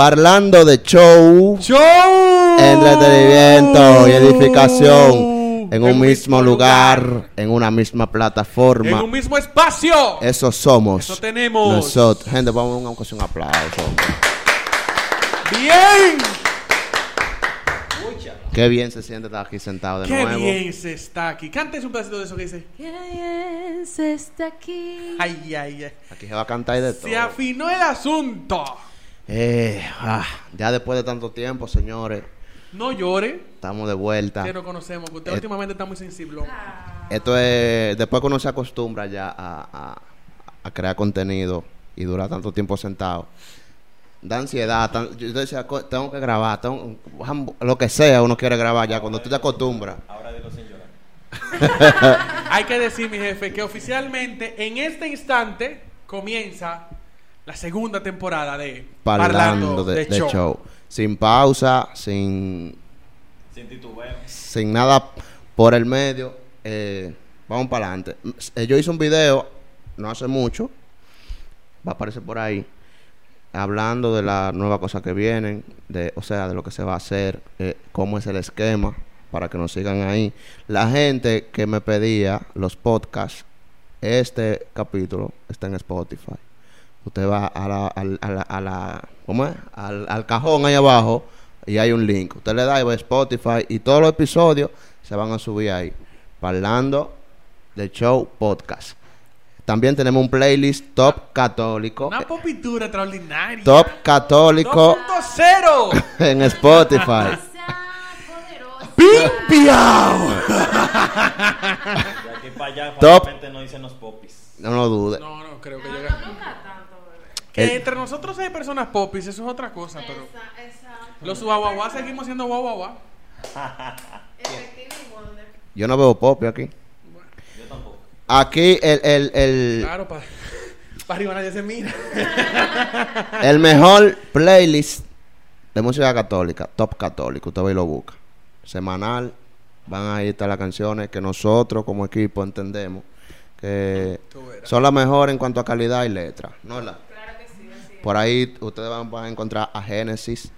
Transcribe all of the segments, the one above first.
Parlando de show, ¡Show! entretenimiento y edificación en un mismo lugar, en una misma En plataforma. un mismo espacio. Eso somos. Eso tenemos. Nosotros. Gente, vamos a un, un aplauso. Bien. Qué bien se siente estar aquí sentado de Qué nuevo. bien se está aquí. Cantes un pedacito de eso que dice. Qué bien se está aquí. Ay, ay, ay. Aquí se va a cantar y de todo. Se afinó el asunto. Eh, ah, ya después de tanto tiempo, señores, No llore. estamos de vuelta. Que no conocemos. Que usted Eh. últimamente está muy sensible. Esto es, después que uno se acostumbra ya a, a- a crear contenido y dura tanto tiempo sentado, da ansiedad. tan- yo decía, "Co- tengo que grabar, tengo- lo que sea uno quiere grabar ya, cuando tú te acostumbras. Ahora dilo sin llorar. Hay que decir, mi jefe, que oficialmente en este instante comienza la segunda temporada de Parlando de, de show. Sin pausa, sin, Sin titubeo. sin nada por el medio. eh, vamos para adelante. Eh, yo hice un video no hace mucho, va a aparecer por ahí, hablando de las nuevas cosas que vienen, de, o sea, de lo que se va a hacer, eh, cómo es el esquema, para que nos sigan ahí. La gente que me pedía los podcasts, este capítulo está en Spotify. Usted va a la, al- a la, a la- ¿cómo es? Al, al cajón ahí abajo y hay un link. Usted le da y va a Spotify y todos los episodios se van a subir ahí. Parlando de Show Podcast. También tenemos un playlist Top Católico. Una popitura extraordinaria. Top Católico 2.0. en Spotify. ¡Pimpiao! De aquí para allá, Top. fácilmente no dicen los popis. No lo dude. No, no, creo que No, llega. Que El- entre nosotros hay personas popis, eso es otra cosa, pero. Esa, esa. Los guaguaguá seguimos siendo guaguaguá. Wonder. Yo no veo pop aquí. Yo tampoco. Aquí el, el, el, Claro, para arriba nadie se mira. el mejor playlist de música católica, Top Católico. Usted va y lo busca. Semanal. Van a estar las canciones que nosotros como equipo entendemos que son las mejores en cuanto a calidad y letra. ¿No es la? Claro que sí, así es. Por ahí ustedes van, van a encontrar a Genesis.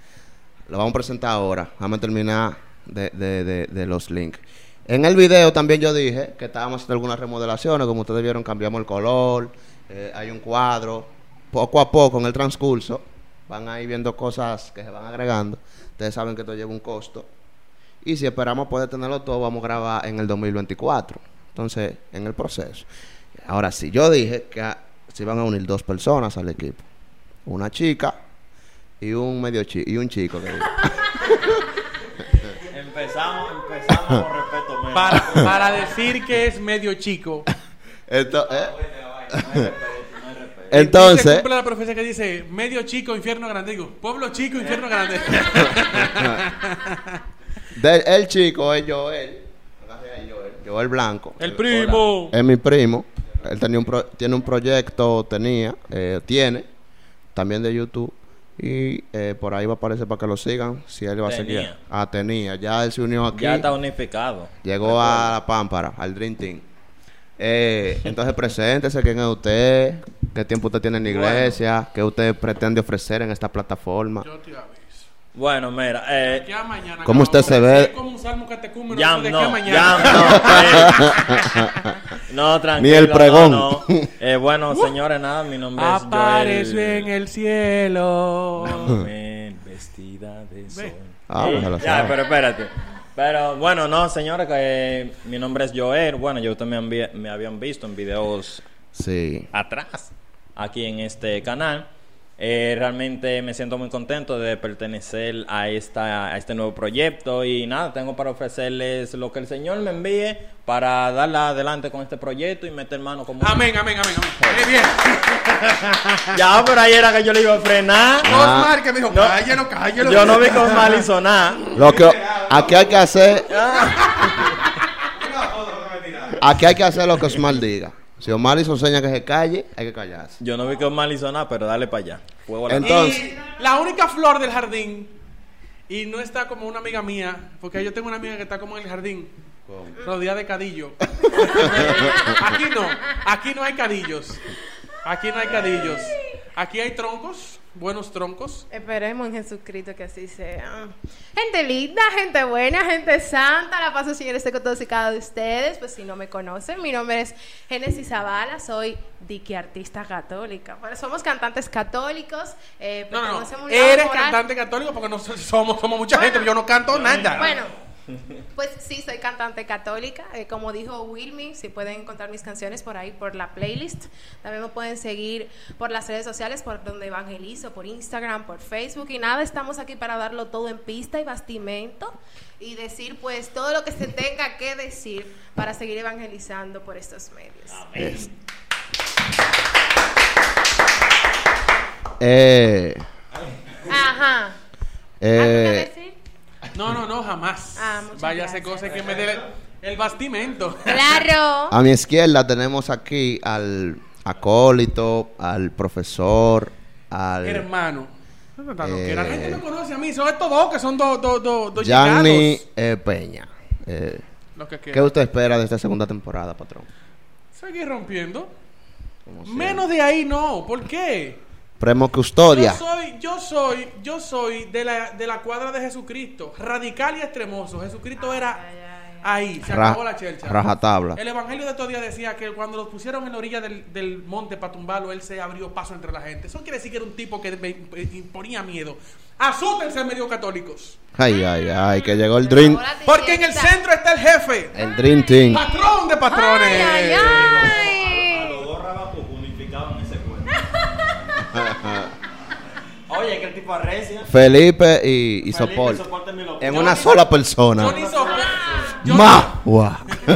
Lo vamos a presentar ahora. Vamos a terminar de, los links. En el video también yo dije que estábamos haciendo algunas remodelaciones. Como ustedes vieron, cambiamos el color. eh, hay un cuadro. Poco a poco, en el transcurso, van a ir viendo cosas que se van agregando. Ustedes saben que esto lleva un costo. Y si esperamos poder tenerlo todo, vamos a grabar en el 2024. Entonces, en el proceso. Ahora sí, yo dije que se iban a unir dos personas al equipo. Una chica y un medio chi y un chico. que. Empezamos, empezamos con respeto. menos. Para, para decir que es medio chico. Ento- eh. Se Entonces, cumple la profecía que dice medio chico, infierno grande. Digo, pueblo chico, infierno grande. del- el chico es Joel. Joel Blanco. El primo. Es mi primo. Él tenía un pro- tiene un proyecto, tenía, eh, tiene, también de YouTube. Y eh, por ahí va a aparecer para que lo sigan. Si él va a seguir. Tenía. Ah, tenía. Ya él se unió aquí. Ya está unificado. Llegó a la Pámpara, al Dream Team. Eh, entonces, preséntese, quién es usted, qué tiempo usted tiene en la iglesia, qué usted pretende ofrecer en esta plataforma. Yo te. Bueno, mira, eh, Ya mañana. ¿Cómo usted se ve? Es como un salmo catecúmeno. ya ¿de qué no, mañana? ya no. eh. No, tranquilo. Ni el pregón. no, no. Eh, bueno, señores, nada, mi nombre es Apareció Joel. en el cielo. Amén, vestida de sol. Ah, pues lo ya, pero espérate. Pero bueno, no, señores, que eh, mi nombre es Joel. Bueno, yo ustedes me, me habían visto en videos Sí. atrás, aquí en este canal. Eh, realmente me siento muy contento de pertenecer a, esta, a este nuevo proyecto y nada, tengo para ofrecerles lo que el Señor me envíe para darle adelante con este proyecto y meter mano como... Amén, amén, amén. amén. Bien. Ya, pero ahí era que yo le iba a frenar. Osmar que me dijo, cállalo, cállalo. Yo no vi con mal y sonar. Lo que aquí hay que hacer, aquí hay que hacer lo que Osmar diga. Si Omar hizo señas que se calle, hay que callarse. Yo no vi con mal y sonar, pero dale para allá. Fuego a la- Entonces- Y la única flor del jardín, y no está como una amiga mía, porque yo tengo una amiga que está como en el jardín, rodeada de cadillo. aquí no, aquí no hay cadillos. Aquí no hay cadillos. Aquí hay troncos, buenos troncos. Esperemos en Jesucristo que así sea. Gente linda, gente buena, gente santa. La paso, señores, con todos y cada de ustedes. Pues si no me conocen, mi nombre es Génesis Zavala. Soy dique artista católica. Bueno, somos cantantes católicos. Eh, No, no, no. Eres moral. cantante católico porque nosotros somos, somos mucha Bueno. gente, yo no canto nada. Bueno, pues sí, soy cantante católica. Eh, como dijo Wilmy, si pueden encontrar mis canciones por ahí, por la playlist. También me pueden seguir por las redes sociales, por donde evangelizo, por Instagram, por Facebook. Y nada, estamos aquí para darlo todo en pista y bastimento. Y decir, pues, todo lo que se tenga que decir para seguir evangelizando por estos medios. Es- Eh, Ajá. ¿Algo que eh, decir? No, no, no, jamás. Ah, gracias. cosas que me dé el bastimento. Claro. a mi izquierda tenemos aquí al acólito, al profesor, al Hermano. No, no, no, Eh, que la gente me conoce a mí, son estos dos que son dos dos dos dos Gianni llegados. eh, Peña. Eh, Lo que ¿Qué usted espera de esta segunda temporada, patrón? Seguir rompiendo. Menos de ahí no. ¿Por qué? Premo Custodia. Yo soy, yo soy, yo soy de la, de la cuadra de Jesucristo, radical y extremoso. Jesucristo era ay, ay. ahí, se Ra- acabó la chelcha. rajatabla. El evangelio de estos días decía que cuando lo pusieron en la orilla del, del monte para tumbarlo, él se abrió paso entre la gente. Eso quiere decir que era un tipo que me imponía miedo. Asútense, medio católicos. Ay, ay, ay, que llegó el Dream, Porque en el centro está el jefe, el Dream Team. patrón de patrones. Ay, ay, A los ay. dos rabapos unificados en ese cuerpo. Oye, que el tipo arrecia. Felipe y, y Felipe, Sopol. soporte mi locura. En Yo una ni- sola persona. Yo ni soporto.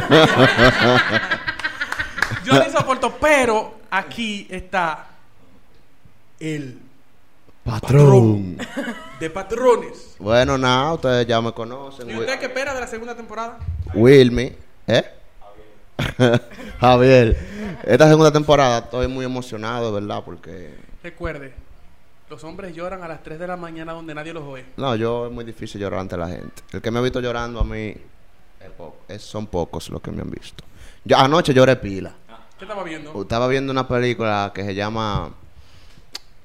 Yo, ni soporto, pero aquí está el Patrón. de patrones. Bueno, nada, ustedes ya me conocen. ¿Y Wi- usted qué espera de la segunda temporada? Wilmy, ¿eh? Javier. Esta segunda temporada estoy muy emocionado, ¿verdad? Porque, Recuerde, los hombres lloran a las 3 de la mañana donde nadie los oye. no, yo es muy difícil llorar ante la gente. El que me ha visto llorando a mí es son pocos los que me han visto. Yo anoche lloré pila. ¿Qué estaba viendo? Estaba viendo una película que se llama,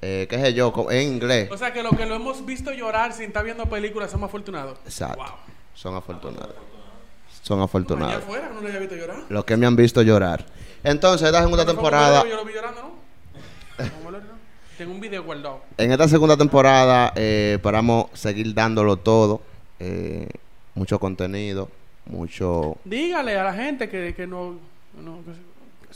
eh, qué sé yo, en inglés. O sea que los que lo hemos visto llorar sin estar viendo películas somos afortunados. Exacto. Wow. Son afortunados. Son afortunados. afuera no lo había visto llorar. Los que me han visto llorar. Entonces, esta segunda temporada, Yo lo vi llorando, ¿no? Tengo un video guardado. en esta segunda temporada eh, esperamos seguir dándolo todo. eh, mucho contenido, mucho Dígale a la gente que, que no... no que se-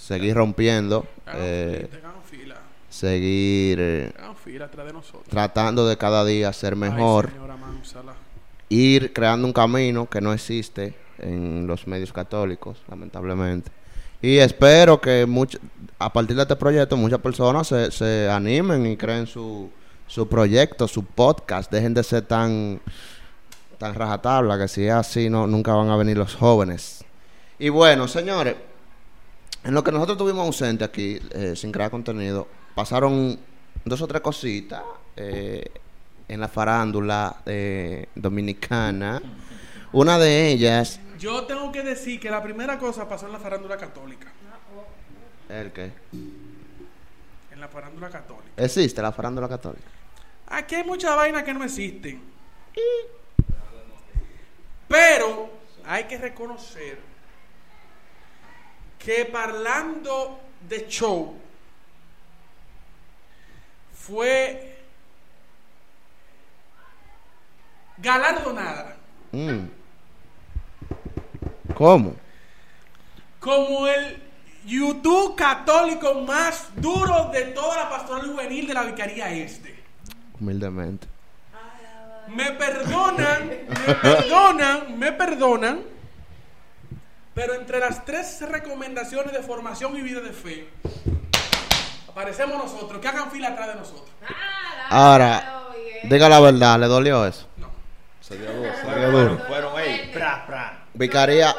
seguir rompiendo, hagan eh, fila, seguir eh, fila atrás de nosotros. tratando de cada día ser Ay, mejor, señora Manzala. ir creando un camino que no existe en los medios católicos, lamentablemente. Y espero que much- a partir de este proyecto muchas personas se, se animen y creen su, su proyecto, su podcast, dejen de ser tan, tan rajatabla, que si es así no, nunca van a venir los jóvenes. Y bueno, señores, en lo que nosotros estuvimos ausentes aquí, eh, sin crear contenido, pasaron dos o tres cositas eh, en la farándula eh, dominicana. Una de ellas, Yo tengo que decir que la primera cosa pasó en la farándula católica. ¿el qué? En la farándula católica. Existe la farándula católica. Aquí hay muchas vainas que no existen. Pero hay que reconocer que parlando de show fue galardonada Mm. ¿Cómo? como el YouTube católico más duro de toda la pastoral juvenil de la Vicaría Este. Humildemente. Me perdonan, me perdonan, me perdonan. Pero entre las tres recomendaciones de formación y vida de fe, aparecemos nosotros, que hagan fila atrás de nosotros. Ahora, diga la verdad, ¿le dolió eso? No. Se dio duro. se dio duro. fueron, pra. Vicaría.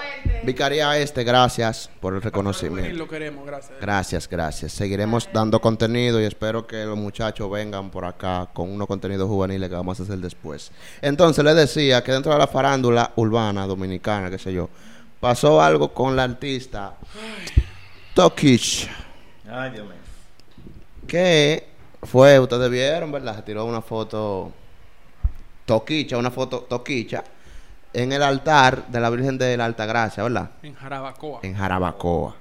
Vicaría Este, gracias por el reconocimiento. Lo queremos, gracias. Gracias, gracias. Seguiremos dando contenido y espero que los muchachos vengan por acá con unos contenidos juveniles que vamos a hacer después. Entonces les decía que dentro de la farándula urbana dominicana, qué sé yo, pasó algo con la artista Tokish, Ay, Dios mío. que fue, ustedes vieron, ¿verdad? Se tiró una foto toquicha, una foto toquicha en el altar de la Virgen de la Altagracia, ¿verdad? En Jarabacoa. En Jarabacoa.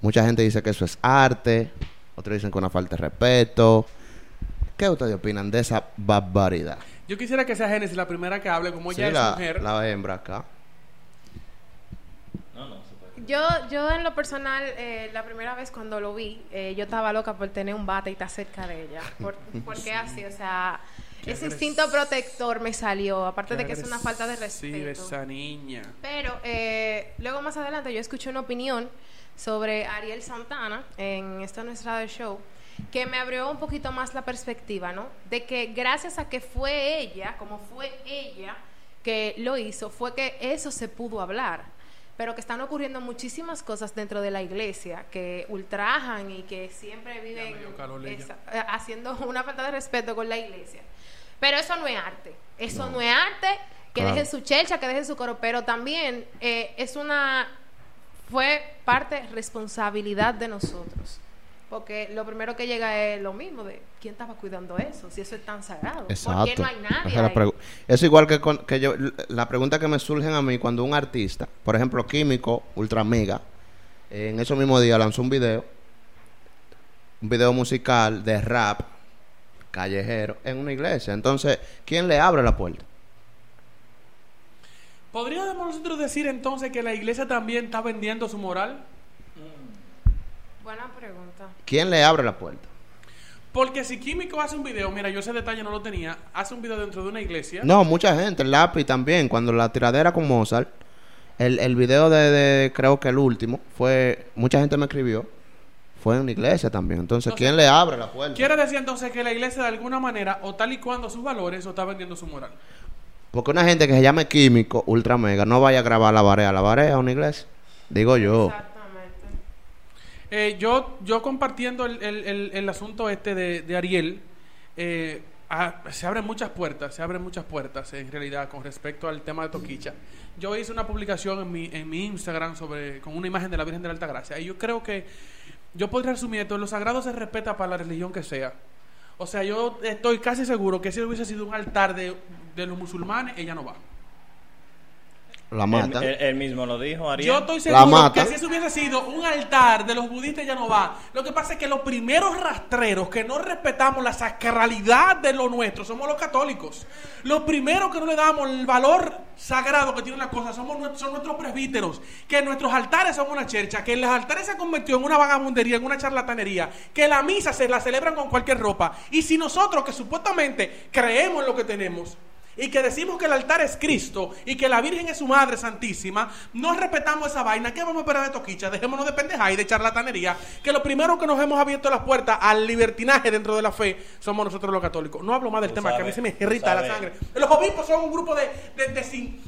Mucha gente dice que eso es arte, otros dicen que una falta de respeto. ¿Qué ustedes opinan de esa barbaridad? Yo quisiera que sea Génesis la primera que hable, como Sí, ella la, es mujer. la hembra acá. No, no, se puede. Yo, yo en lo personal, eh, la primera vez cuando lo vi, eh, yo estaba loca por tener un bate y estar cerca de ella. Por, porque así, o sea, ese instinto protector me salió, aparte de que es una falta de respeto. esa niña. Pero eh, luego más adelante yo escuché una opinión sobre Ariel Santana en esta nuestra show que me abrió un poquito más la perspectiva, ¿no? De que gracias a que fue ella, como fue ella que lo hizo, fue que eso se pudo hablar. Pero que están ocurriendo muchísimas cosas dentro de la iglesia que ultrajan y que siempre viven esa- eh, haciendo una falta de respeto con la iglesia. Pero eso no es arte. Eso no, es arte. Que Claro. dejen su chelcha, que dejen su coro. Pero también eh, es una. Fue parte responsabilidad de nosotros. Porque lo primero que llega es lo mismo de quién estaba cuidando eso, si eso es tan sagrado. Exacto. ¿Por qué no hay nadie? Es ahí? igual que, con- que yo, la pregunta que me surgen a mí cuando un artista, por ejemplo, Químico, Ultra Amiga, en esos mismos días lanzó un video, un video musical de rap callejero en una iglesia. Entonces, ¿quién le abre la puerta? ¿Podríamos nosotros decir entonces que la iglesia también está vendiendo su moral? Buena pregunta. ¿Quién le abre la puerta? Porque si Químico hace un video, mira, yo ese detalle no lo tenía, hace un video dentro de una iglesia. No, mucha gente, el lápiz también, cuando la tiradera con Mozart, el, el video de, de- creo que el último, fue, mucha gente me escribió, fue en una iglesia también. Entonces, Entonces, ¿quién le abre la puerta? Quiere decir entonces que la iglesia de alguna manera, o tal y cuando sus valores, o está vendiendo su moral. Porque una gente que se llame químico, ultra mega, no vaya a grabar la barea, la barea a una iglesia. Digo yo. Exactamente. Eh, yo, yo compartiendo el, el- el- asunto este de, Ariel, eh, ah, se abren muchas puertas, se abren muchas puertas en realidad con respecto al tema de Toquicha. Yo hice una publicación en mi, en mi Instagram sobre con una imagen de la Virgen de la Altagracia y yo creo que yo podría resumir esto, lo sagrado se respeta para la religión que sea. O sea, yo estoy casi seguro que si hubiese sido un altar de, de los musulmanes, ella no va. La Él, mata. él- él mismo lo dijo, Ariel. Yo estoy La seguro matan. que si eso hubiese sido un altar de los budistas ya no va. Lo que pasa es que los primeros rastreros que no respetamos la sacralidad de lo nuestro somos los católicos. Los primeros que no le damos el valor sagrado que tiene la cosa somos nuestros, son nuestros presbíteros. Que nuestros altares son una chercha. Que los altares se convirtió en una vagabundería, en una charlatanería. Que la misa se la celebran con cualquier ropa. Y si nosotros que supuestamente creemos en lo que tenemos y que decimos que el altar es Cristo y que la Virgen es su Madre Santísima, no respetamos esa vaina, ¿qué vamos a esperar de toquicha? Dejémonos de pendeja y de charlatanería, que lo primero que nos hemos abierto las puertas al libertinaje dentro de la fe somos nosotros los católicos. No hablo más del Tú tema, que a mí se me irrita la sangre. Los obispos son un grupo de, de, de sin...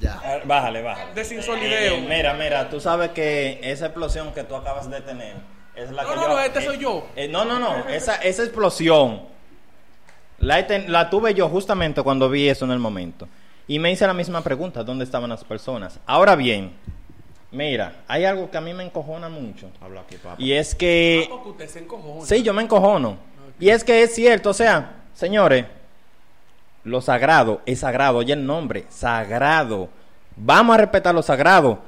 Ya. Ah, Bájale, bájale. De sinsolideo. Eh, mira, mira, tú sabes que esa explosión que tú acabas de tener es la No, que no, yo... no, este soy yo. eh, no, no, no, esa, esa explosión la, he ten- la tuve yo justamente cuando vi eso en el momento. Y me hice la misma pregunta, ¿dónde estaban las personas? Ahora bien, mira, hay algo que a mí me encojona mucho. Habla aquí, papá. Y es que... Ah, usted se encojona. Sí, yo me encojono. Y es que es cierto, o sea, señores, lo sagrado es sagrado, oye el nombre, sagrado. Vamos a respetar lo sagrado.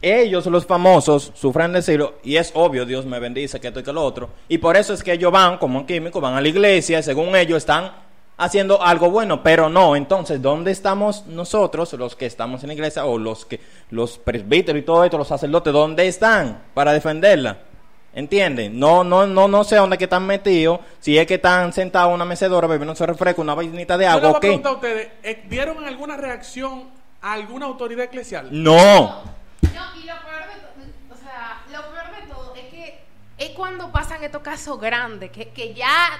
Ellos, los famosos, sufren decirlo, y es obvio, Dios me bendice, que esto y que lo otro. Y por eso es que ellos van, como un químico, van a la iglesia, y según ellos están haciendo algo bueno, pero no. Entonces, ¿dónde estamos nosotros, los que estamos en la iglesia, o los que, los presbíteros y todo esto, los sacerdotes, dónde están para defenderla? ¿Entienden? No, no, no, no sé dónde que están metidos. Si es que están sentados en una mecedora bebiendo su refresco, una vainita de Yo le agua, voy a ¿o qué? preguntar a ustedes, eh, ¿vieron alguna reacción a alguna autoridad eclesial? No. No, y lo peor de todo, o sea, lo peor de todo es que es cuando pasan estos casos grandes, que, que ya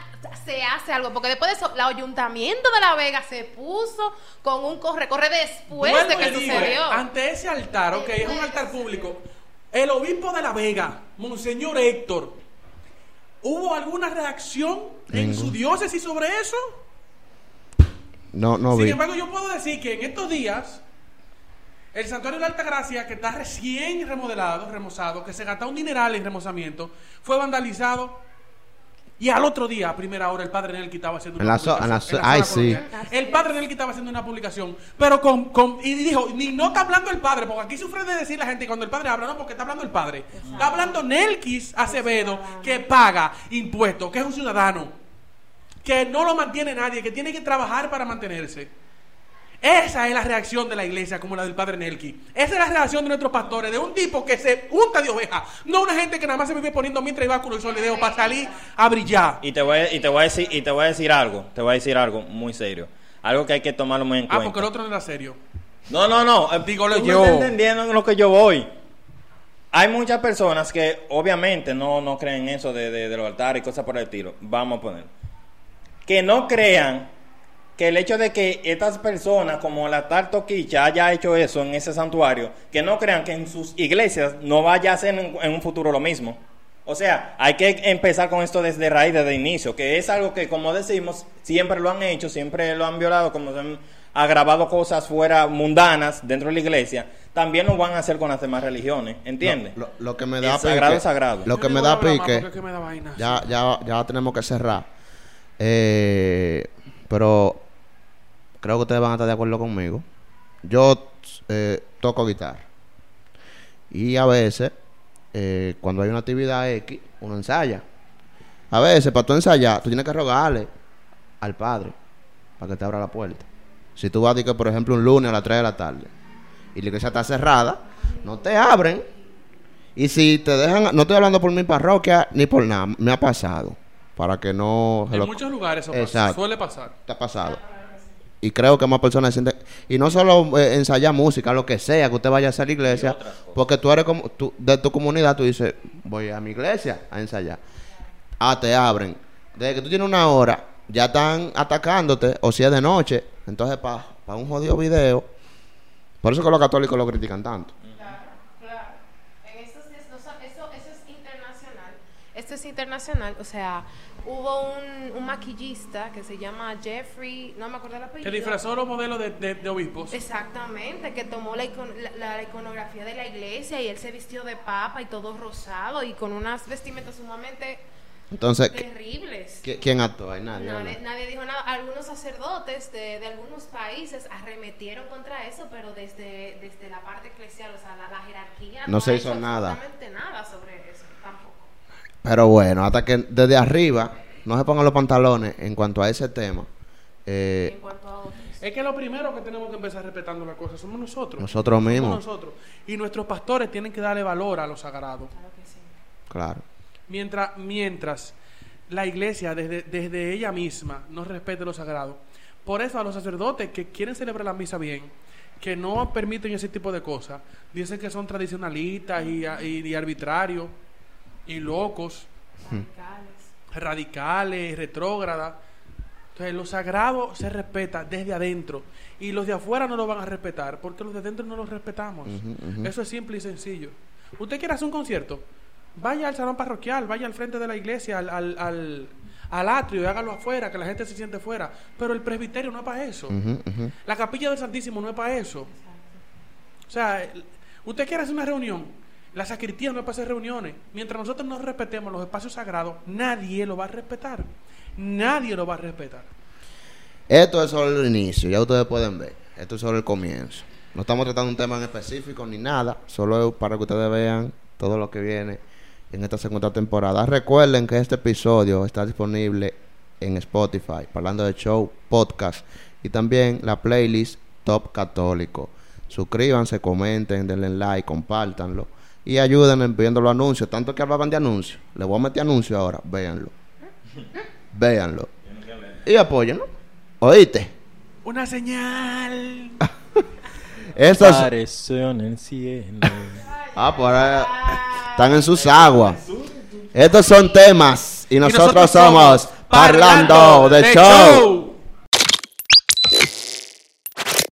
se hace algo, porque después de eso, el ayuntamiento de La Vega se puso con un corre-corre después Vuelvo de que y digo, sucedió. Ante ese altar, ok, es un altar público. El obispo de La Vega, Monseñor Héctor, ¿hubo alguna reacción en su diócesis sobre eso? No, no Sin vi. embargo, yo puedo decir que en estos días, el Santuario de la Alta Gracia, que está recién remodelado, remozado, que se gastó un dineral en remozamiento, fue vandalizado Y al otro día, a primera hora, el padre Nelky estaba haciendo En una la zo- en la publicación. ay, colonial. El padre Nelky estaba haciendo una publicación, pero con, con- Y dijo, ni no está hablando el padre, porque aquí sufre de decir la gente cuando el padre habla, no, porque está hablando el padre. Está hablando Nelkis Acevedo, que paga impuestos, que es un ciudadano, que no lo mantiene nadie, que tiene que trabajar para mantenerse. Esa es la reacción de la iglesia, como la del padre Nelky. Esa es la reacción de nuestros pastores, de un tipo que se unta de oveja, no una gente que nada más se vive poniendo mientras y báculo y solideo para salir a brillar. Y te voy a, y te voy a decir y te voy a decir algo, te voy a decir algo muy serio. Algo que hay que tomarlo muy en Ah, cuenta. porque el otro no era serio. No, no, no. eh, Dígolo yo. estás entendiendo en lo que yo voy. Hay muchas personas que obviamente no, no creen eso de, de, de los altares y cosas por el estilo. Vamos a poner. Que no crean que el hecho de que estas personas, como la tal Toquicha, haya hecho eso en ese santuario, que no crean que en sus iglesias no vaya a ser en, en un futuro lo mismo. O sea, hay que empezar con esto desde raíz, desde inicio, que es algo que, como decimos, siempre lo han hecho, siempre lo han violado, como se han agravado cosas fuera mundanas dentro de la iglesia, también lo van a hacer con las demás religiones, ¿entiendes? Lo, lo que me da Es sagrado, pique- es sagrado. Lo que me da pique. Ya, ya, ya tenemos que cerrar. Eh, pero creo que ustedes van a estar de acuerdo conmigo. Yo eh, toco guitarra. Y a veces, eh, cuando hay una actividad X, uno ensaya. A veces, para tú ensayar, tú tienes que rogarle al padre para que te abra la puerta. Si tú vas, que, por ejemplo, un lunes a las 3 de la tarde y la iglesia está cerrada, no te abren. Y si te dejan, no estoy hablando por mi parroquia ni por nada, me ha pasado. Para que no. En lo- muchos lugares eso pasa, suele pasar. te ha pasado. Y creo que más personas sienten. Y no solo eh, ensayar música, lo que sea, que usted vaya a hacer la iglesia. Porque tú eres como. Tú, de tu comunidad, tú dices, voy a mi iglesia a ensayar. Ah, te abren. Desde que tú tienes una hora, ya están atacándote, o si es de noche. Entonces, para un jodido video. Por eso que los católicos lo critican tanto. Claro. Eso, eso es internacional. Esto es internacional, o sea, hubo un, un maquillista que se llama Jeffrey, no me acuerdo el apellido. Que disfrazó los modelos de, de, de obispos. Exactamente, que tomó la, icon- la- la iconografía de la iglesia y él se vistió de papa y todo rosado y con unas vestimentas sumamente Entonces, ¿qui- terribles. qui- ¿quién actuó? Hay nadie. Nadie, nadie dijo nada. Algunos sacerdotes de, de algunos países arremetieron contra eso, pero desde, desde la parte eclesial, o sea, la, la jerarquía No se hizo nada. absolutamente nada sobre eso. Pero bueno, hasta que desde arriba no se pongan los pantalones en cuanto a ese tema. eh, En cuanto a otros. Es que lo primero que tenemos que empezar respetando las cosas somos nosotros. Nosotros Somos mismos. nosotros. Y nuestros pastores tienen que darle valor a lo sagrado. Claro que sí. claro. Mientras, mientras la iglesia, desde, desde ella misma, no respete lo sagrado. Por eso a los sacerdotes que quieren celebrar la misa bien, que no permiten ese tipo de cosas, dicen que son tradicionalistas y, y- y arbitrarios y locos, Radicales. radicales, retrógradas. Entonces, lo sagrado se respeta desde adentro y los de afuera no lo van a respetar porque los de adentro no los respetamos. Eso es simple y sencillo. Usted quiere hacer un concierto, vaya al salón parroquial, vaya al frente de la iglesia, al, al, al, al atrio y hágalo afuera, que la gente se siente fuera. Pero el presbiterio no es para eso. La capilla del Santísimo no es para eso. O sea, usted quiere hacer una reunión, la sacristía no es para hacer reuniones. Mientras nosotros no respetemos los espacios sagrados, nadie lo va a respetar. Nadie lo va a respetar. Esto es solo el inicio, ya ustedes pueden ver. Esto es solo el comienzo. No estamos tratando un tema en específico ni nada, solo para que ustedes vean todo lo que viene en esta segunda temporada. Recuerden que este episodio está disponible en Spotify, hablando de show, podcast y también la playlist Top Católico. Suscríbanse, comenten, denle like, compártanlo y ayuden viendo los anuncios. Tanto que hablaban de anuncios, les voy a meter anuncios ahora, véanlo. Véanlo. Y apóyenlo. ¿Oíste? Una señal. Estos. Apareció en el cielo. Ah, por ahí. Están en sus aguas. Estos son temas. Y nosotros, nosotros somos somos Parlando de Show.